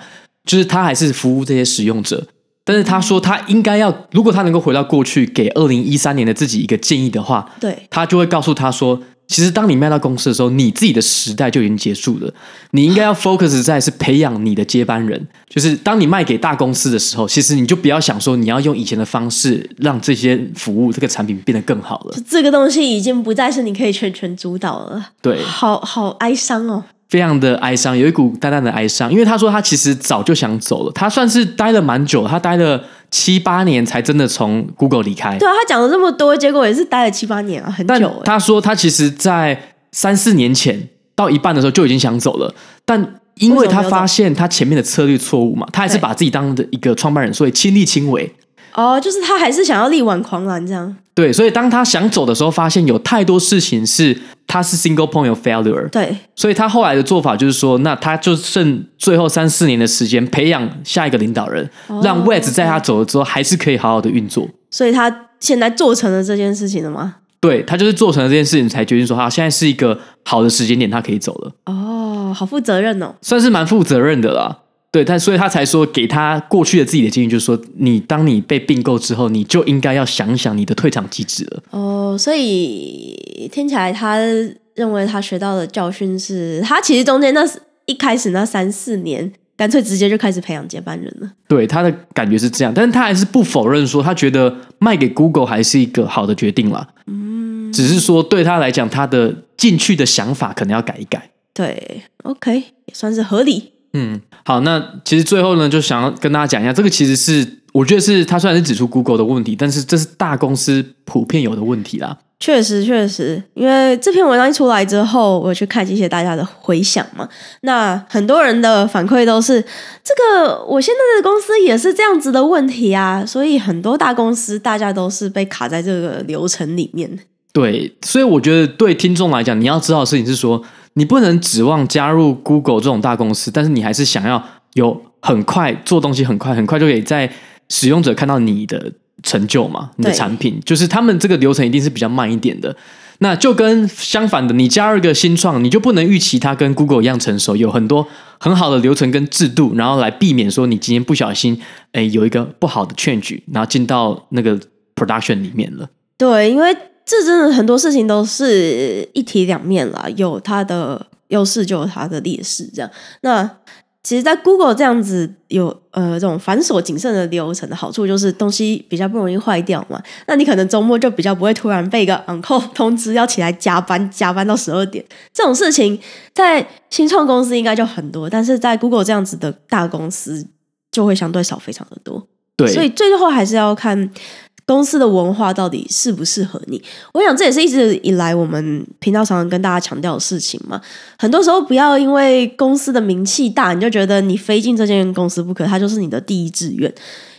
就是他还是服务这些使用者，但是他说他应该要，如果他能够回到过去，给二零一三年的自己一个建议的话，对，他就会告诉他说，其实当你卖到公司的时候，你自己的时代就已经结束了，你应该要 focus 在是培养你的接班人。就是当你卖给大公司的时候，其实你就不要想说你要用以前的方式让这些服务这个产品变得更好了。这个东西已经不再是你可以全权主导了。对，好好哀伤哦。非常的哀伤，有一股淡淡的哀伤，因为他说他其实早就想走了，他算是待了蛮久，他待了七八年才真的从 Google 离开。对啊，他讲了这么多，结果也是待了七八年啊，很久。他说他其实，在三四年前到一半的时候就已经想走了，但因为他发现他前面的策略错误嘛，他还是把自己当的一个创办人，所以亲力亲为。哦，就是他还是想要力挽狂澜这样。对，所以当他想走的时候，发现有太多事情是他是 single point of failure。对，所以他后来的做法就是说，那他就剩最后三四年的时间，培养下一个领导人，哦、让 Wes 在他走了之后还是可以好好的运作。所以他现在做成了这件事情了吗？对，他就是做成了这件事情，才决定说，他现在是一个好的时间点，他可以走了。哦，好负责任哦，算是蛮负责任的啦。对，但所以他才说，给他过去的自己的建议，就是说，你当你被并购之后，你就应该要想想你的退场机制了。哦，所以听起来，他认为他学到的教训是，他其实中间那一开始那三四年，干脆直接就开始培养接班人了。对，他的感觉是这样，但是他还是不否认说，他觉得卖给 Google 还是一个好的决定啦。嗯，只是说对他来讲，他的进去的想法可能要改一改。对，OK，也算是合理。嗯，好，那其实最后呢，就想要跟大家讲一下，这个其实是我觉得是他虽然是指出 Google 的问题，但是这是大公司普遍有的问题啦。确实，确实，因为这篇文章一出来之后，我去看一些大家的回响嘛，那很多人的反馈都是这个，我现在的公司也是这样子的问题啊，所以很多大公司大家都是被卡在这个流程里面。对，所以我觉得对听众来讲，你要知道的事情是说。你不能指望加入 Google 这种大公司，但是你还是想要有很快做东西，很快很快就可以在使用者看到你的成就嘛？你的产品就是他们这个流程一定是比较慢一点的。那就跟相反的，你加入一个新创，你就不能预期它跟 Google 一样成熟，有很多很好的流程跟制度，然后来避免说你今天不小心哎有一个不好的 change，然后进到那个 production 里面了。对，因为。这真的很多事情都是一体两面啦，有它的优势就有它的劣势。这样，那其实，在 Google 这样子有呃这种繁琐谨慎的流程的好处，就是东西比较不容易坏掉嘛。那你可能周末就比较不会突然被一个 on call 通知要起来加班，加班到十二点这种事情，在新创公司应该就很多，但是在 Google 这样子的大公司就会相对少，非常的多。对，所以最后还是要看。公司的文化到底适不适合你？我想这也是一直以来我们频道常常跟大家强调的事情嘛。很多时候不要因为公司的名气大，你就觉得你非进这间公司不可，它就是你的第一志愿。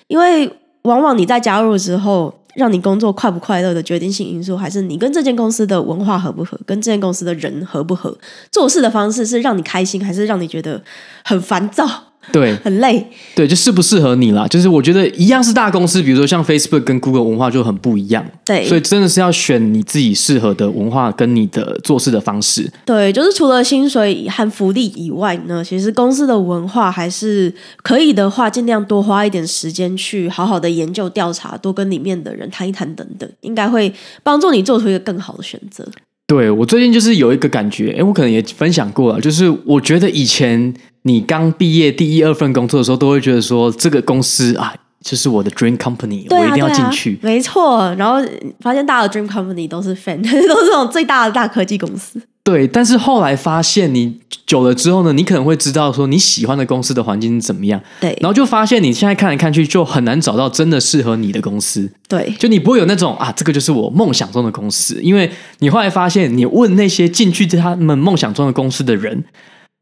因为往往你在加入之后，让你工作快不快乐的决定性因素，还是你跟这间公司的文化合不合，跟这间公司的人合不合，做事的方式是让你开心，还是让你觉得很烦躁？对，很累。对，就适不适合你啦。就是我觉得一样是大公司，比如说像 Facebook 跟 Google 文化就很不一样。对，所以真的是要选你自己适合的文化跟你的做事的方式。对，就是除了薪水和福利以外呢，其实公司的文化还是可以的话，尽量多花一点时间去好好的研究调查，多跟里面的人谈一谈等等，应该会帮助你做出一个更好的选择。对，我最近就是有一个感觉，哎，我可能也分享过了，就是我觉得以前你刚毕业第一二份工作的时候，都会觉得说这个公司啊，就是我的 dream company，啊，我一定要进去。没错，然后发现大的 dream company 都是 fan，都是这种最大的大科技公司。对，但是后来发现你久了之后呢，你可能会知道说你喜欢的公司的环境是怎么样。对，然后就发现你现在看来看去就很难找到真的适合你的公司。对，就你不会有那种啊，这个就是我梦想中的公司，因为你后来发现，你问那些进去他们梦想中的公司的人，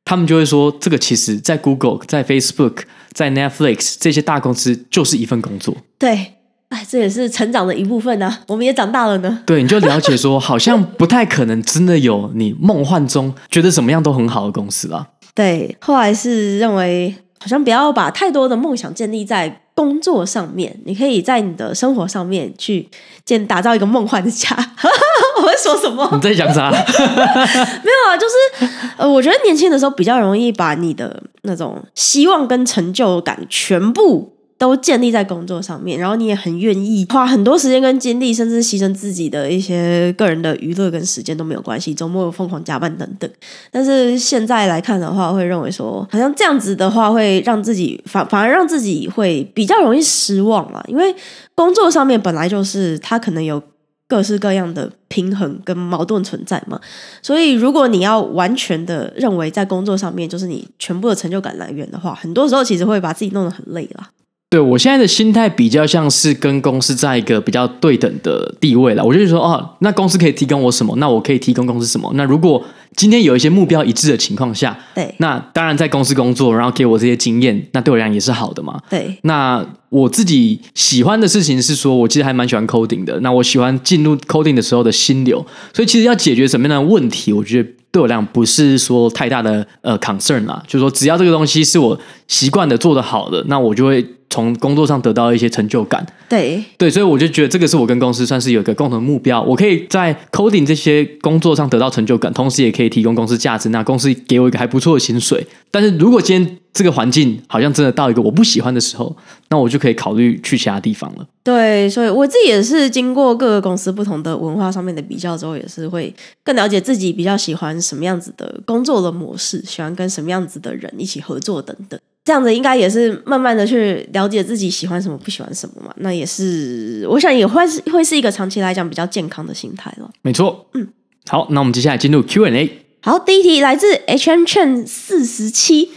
他们就会说，这个其实在 Google、在 Facebook、在 Netflix 这些大公司就是一份工作。对。哎，这也是成长的一部分呢、啊。我们也长大了呢。对，你就了解说，好像不太可能真的有你梦幻中觉得怎么样都很好的公司啦。对，后来是认为，好像不要把太多的梦想建立在工作上面，你可以在你的生活上面去建打造一个梦幻的家。我会说什么？你在讲啥？没有啊，就是呃，我觉得年轻的时候比较容易把你的那种希望跟成就感全部。都建立在工作上面，然后你也很愿意花很多时间跟精力，甚至牺牲自己的一些个人的娱乐跟时间都没有关系，周末疯狂加班等等。但是现在来看的话，会认为说，好像这样子的话会让自己反反而让自己会比较容易失望了，因为工作上面本来就是它可能有各式各样的平衡跟矛盾存在嘛，所以如果你要完全的认为在工作上面就是你全部的成就感来源的话，很多时候其实会把自己弄得很累了。对，我现在的心态比较像是跟公司在一个比较对等的地位了。我就是说哦，那公司可以提供我什么，那我可以提供公司什么。那如果今天有一些目标一致的情况下，对，那当然在公司工作，然后给我这些经验，那对我来讲也是好的嘛。对，那我自己喜欢的事情是说，我其实还蛮喜欢 coding 的。那我喜欢进入 coding 的时候的心流，所以其实要解决什么样的问题，我觉得。对我来讲不是说太大的呃 concern 啦，就是说只要这个东西是我习惯的做得好的，那我就会从工作上得到一些成就感。对对，所以我就觉得这个是我跟公司算是有一个共同目标，我可以在 coding 这些工作上得到成就感，同时也可以提供公司价值，那公司给我一个还不错的薪水。但是如果今天这个环境好像真的到一个我不喜欢的时候，那我就可以考虑去其他地方了。对，所以我自己也是经过各个公司不同的文化上面的比较之后，也是会更了解自己比较喜欢什么样子的工作的模式，喜欢跟什么样子的人一起合作等等。这样子应该也是慢慢的去了解自己喜欢什么，不喜欢什么嘛。那也是，我想也会是会是一个长期来讲比较健康的心态了。没错，嗯，好，那我们接下来进入 Q&A。好，第一题来自 H M Chen 四十七。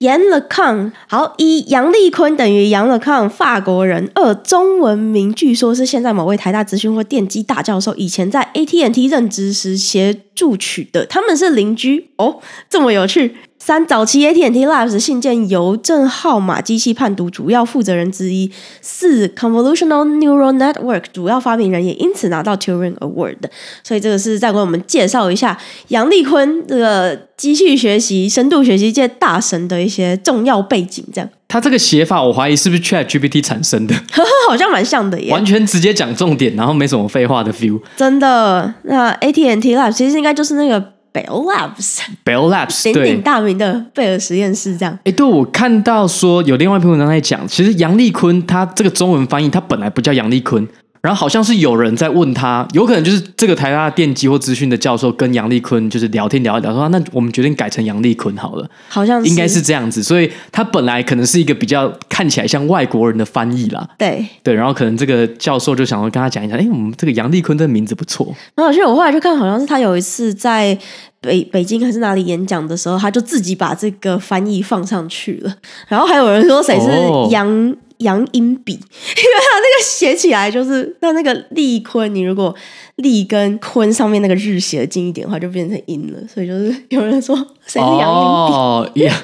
杨乐康，好，一杨立坤等于杨乐康，法国人。二中文名，据说是现在某位台大资讯或电机大教授以前在 AT&T 任职时协助取的，他们是邻居哦，这么有趣。三早期 AT&T Labs 信件邮政号码机器判读主要负责人之一。四 Convolutional Neural Network 主要发明人，也因此拿到 Turing Award。所以这个是再为我们介绍一下杨立坤这个机器学习、深度学习界大神的一些重要背景。这样，他这个写法我怀疑是不是 ChatGPT 产生的？好像蛮像的耶，完全直接讲重点，然后没什么废话的 feel。真的，那 AT&T Labs 其实应该就是那个。Bell Labs，Bell Labs，鼎鼎大名的贝尔实验室，这样。哎，对，我看到说有另外一篇文章在讲，其实杨丽坤他这个中文翻译，他本来不叫杨丽坤。然后好像是有人在问他，有可能就是这个台大电机或资讯的教授跟杨立坤就是聊天聊一聊，说那我们决定改成杨立坤好了，好像是应该是这样子。所以他本来可能是一个比较看起来像外国人的翻译啦，对对。然后可能这个教授就想要跟他讲一下，哎，我们这个杨立坤这个名字不错。然后其实我后来就看，好像是他有一次在北北京还是哪里演讲的时候，他就自己把这个翻译放上去了。然后还有人说谁是杨。哦杨英笔，因为他那个写起来就是那那个立坤，你如果立跟坤上面那个日写的近一点的话，就变成音了。所以就是有人说谁是杨英笔？哦，杨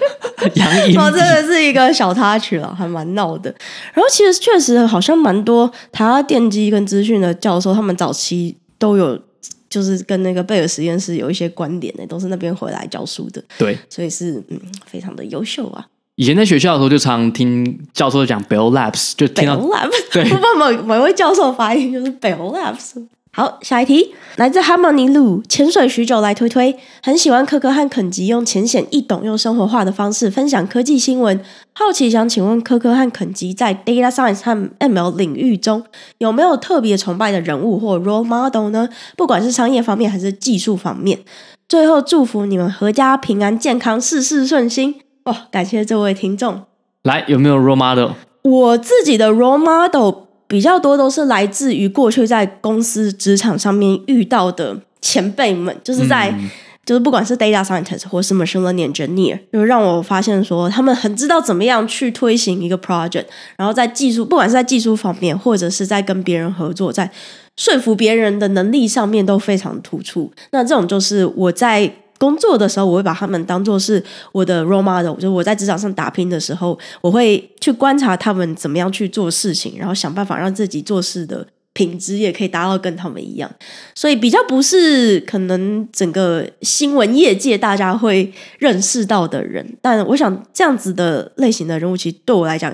杨英笔，真的是一个小插曲了，还蛮闹的。然后其实确实好像蛮多台湾电机跟资讯的教授，他们早期都有就是跟那个贝尔实验室有一些关联的，都是那边回来教书的。对，所以是嗯，非常的优秀啊。以前在学校的时候，就常听教授讲 Bell Labs，就听到 Bell Labs，对，不不，某某位教授发音就是 Bell Labs。好，下一题来自 Harmony Lu，潜水许久来推推，很喜欢科科和肯吉用浅显易懂又生活化的方式分享科技新闻。好奇想请问科科和肯吉在 Data Science 和 ML 领域中有没有特别崇拜的人物或 Role Model 呢？不管是商业方面还是技术方面。最后祝福你们阖家平安健康，事事顺心。哦，感谢这位听众。来，有没有 Role Model？我自己的 Role Model。比较多都是来自于过去在公司职场上面遇到的前辈们，就是在、嗯、就是不管是 data scientist 或是 machine learning engineer，就让我发现说他们很知道怎么样去推行一个 project，然后在技术不管是在技术方面，或者是在跟别人合作，在说服别人的能力上面都非常突出。那这种就是我在。工作的时候，我会把他们当做是我的 role model，就我在职场上打拼的时候，我会去观察他们怎么样去做事情，然后想办法让自己做事的品质也可以达到跟他们一样。所以比较不是可能整个新闻业界大家会认识到的人，但我想这样子的类型的人物，其实对我来讲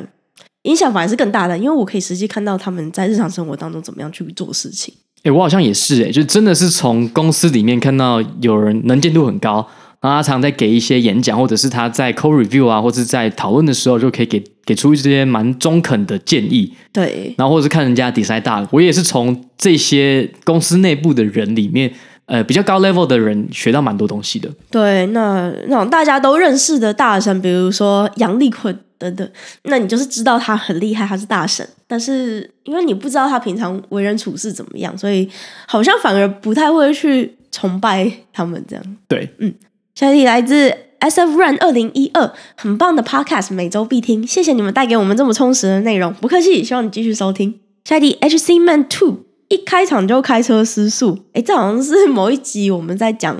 影响反而是更大的，因为我可以实际看到他们在日常生活当中怎么样去做事情。哎、欸，我好像也是哎、欸，就真的是从公司里面看到有人能见度很高，然后他常在给一些演讲，或者是他在 code review 啊，或者是在讨论的时候，就可以给给出一些蛮中肯的建议。对，然后或者是看人家 design 大，我也是从这些公司内部的人里面，呃，比较高 level 的人学到蛮多东西的。对，那那种大家都认识的大神，比如说杨立坤。等等，那你就是知道他很厉害，他是大神，但是因为你不知道他平常为人处事怎么样，所以好像反而不太会去崇拜他们这样。对，嗯，下一题来自 SF Run 二零一二，很棒的 Podcast，每周必听，谢谢你们带给我们这么充实的内容，不客气，希望你继续收听。下一题 HC Man Two，一开场就开车失速，哎，这好像是某一集我们在讲。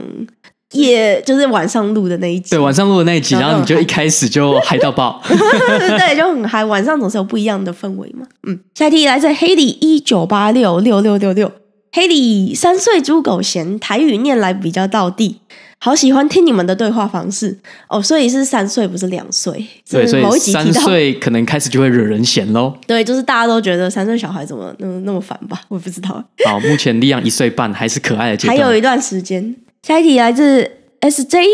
夜就是晚上录的那一集，对，晚上录的那一集，然后你就一开始就嗨到爆，对，就很嗨。晚上总是有不一样的氛围嘛。嗯，下一题来自黑里一九八六六六六六，黑里三岁猪狗嫌台语念来比较到地，好喜欢听你们的对话方式哦。所以是三岁，不是两岁。对，所以三岁可能开始就会惹人嫌喽。对，就是大家都觉得三岁小孩怎么那么那么烦吧？我也不知道。好，目前利昂一岁半，还是可爱的阶段，还有一段时间。下一题来自 SJ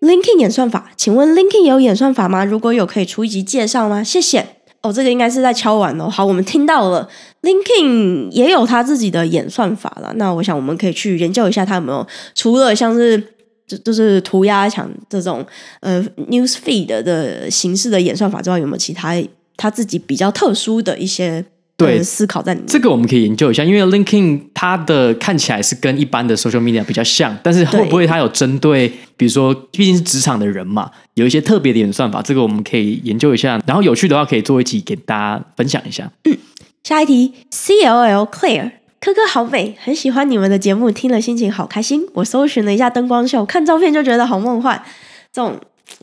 Linking 演算法，请问 Linking 有演算法吗？如果有，可以出一集介绍吗？谢谢。哦，这个应该是在敲碗哦。好，我们听到了，Linking 也有他自己的演算法了。那我想我们可以去研究一下，他有没有除了像是就就是涂鸦墙这种呃 News Feed 的形式的演算法之外，有没有其他他自己比较特殊的一些？对，思考在里面。这个我们可以研究一下，因为 LinkedIn 它的看起来是跟一般的 social media 比较像，但是会不会它有针对，比如说毕竟是职场的人嘛，有一些特别的演算法，这个我们可以研究一下。然后有趣的话，可以做一集给大家分享一下。嗯，下一题，CLL Claire，柯柯好美，很喜欢你们的节目，听了心情好开心。我搜寻了一下灯光秀，看照片就觉得好梦幻，这种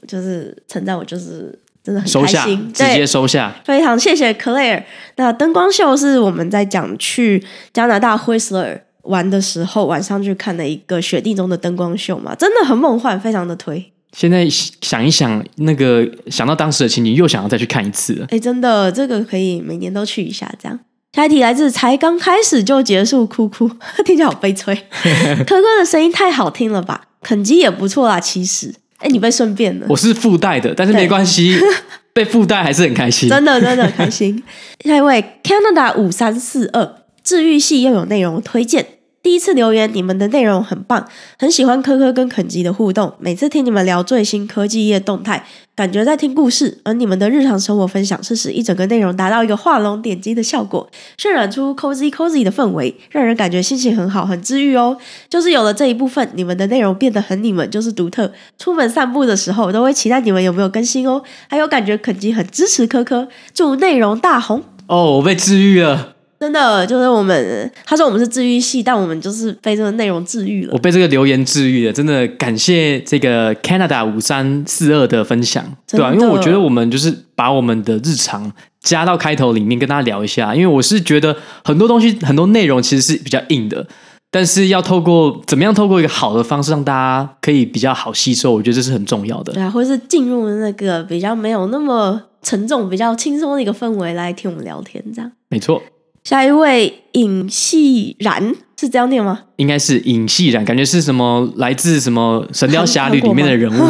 就是称赞我就是。真的很开心，收下，直接收下。非常谢谢 Claire。那灯光秀是我们在讲去加拿大 Whistler 玩的时候，晚上去看的一个雪地中的灯光秀嘛，真的很梦幻，非常的推。现在想一想，那个想到当时的情景，又想要再去看一次了。哎，真的，这个可以每年都去一下。这样，下一题来自才刚开始就结束，哭哭，听起来好悲催。科科的声音太好听了吧？肯基也不错啦，其实。哎，你被顺便了。我是附带的，但是没关系，被附带还是很开心。真的，真的很开心。下一位，Canada 五三四二，治愈系又有内容推荐。第一次留言，你们的内容很棒，很喜欢科科跟肯吉的互动。每次听你们聊最新科技业动态，感觉在听故事。而你们的日常生活分享，是使一整个内容达到一个画龙点睛的效果，渲染出 cozy cozy 的氛围，让人感觉心情很好，很治愈哦。就是有了这一部分，你们的内容变得很你们，就是独特。出门散步的时候，都会期待你们有没有更新哦。还有感觉肯吉很支持科科，祝内容大红哦，我被治愈了。真的就是我们，他说我们是治愈系，但我们就是被这个内容治愈了。我被这个留言治愈了，真的感谢这个 Canada 五三四二的分享，对吧、啊？因为我觉得我们就是把我们的日常加到开头里面跟大家聊一下，因为我是觉得很多东西很多内容其实是比较硬的，但是要透过怎么样透过一个好的方式让大家可以比较好吸收，我觉得这是很重要的。对啊，或是进入那个比较没有那么沉重、比较轻松的一个氛围来听我们聊天，这样。没错。下一位尹细然是这样念吗？应该是尹细然，感觉是什么来自什么《神雕侠侣》里面的人物，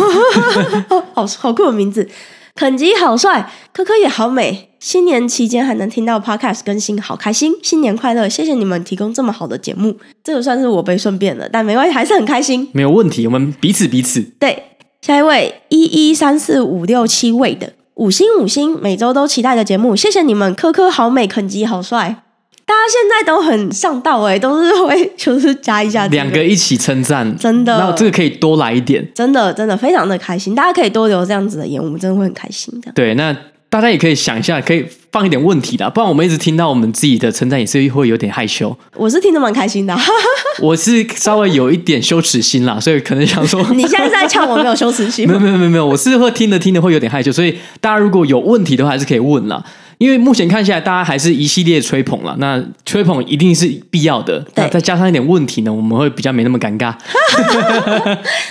好好酷的名字。肯吉好帅，柯柯也好美。新年期间还能听到 Podcast 更新，好开心！新年快乐！谢谢你们提供这么好的节目，这个算是我被顺便了，但没关系，还是很开心。没有问题，我们彼此彼此。对，下一位一一三四五六七位的五星五星，每周都期待的节目，谢谢你们！科科好美，肯基好帅，大家现在都很上道哎，都是会就是加一下、这个，两个一起称赞，真的，那这个可以多来一点，真的真的非常的开心，大家可以多留这样子的言，我们真的会很开心的。对，那。大家也可以想一下，可以放一点问题的，不然我们一直听到我们自己的称赞，也是会有点害羞。我是听得蛮开心的，我是稍微有一点羞耻心啦，所以可能想说，你现在是在呛我没有羞耻心？没有没有没有没有，我是会听着听着会有点害羞，所以大家如果有问题的话，还是可以问啦。因为目前看下来，大家还是一系列吹捧了，那吹捧一定是必要的，那再加上一点问题呢，我们会比较没那么尴尬。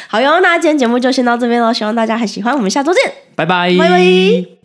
好哟，那今天节目就先到这边喽，希望大家还喜欢，我们下周见，拜拜，拜拜。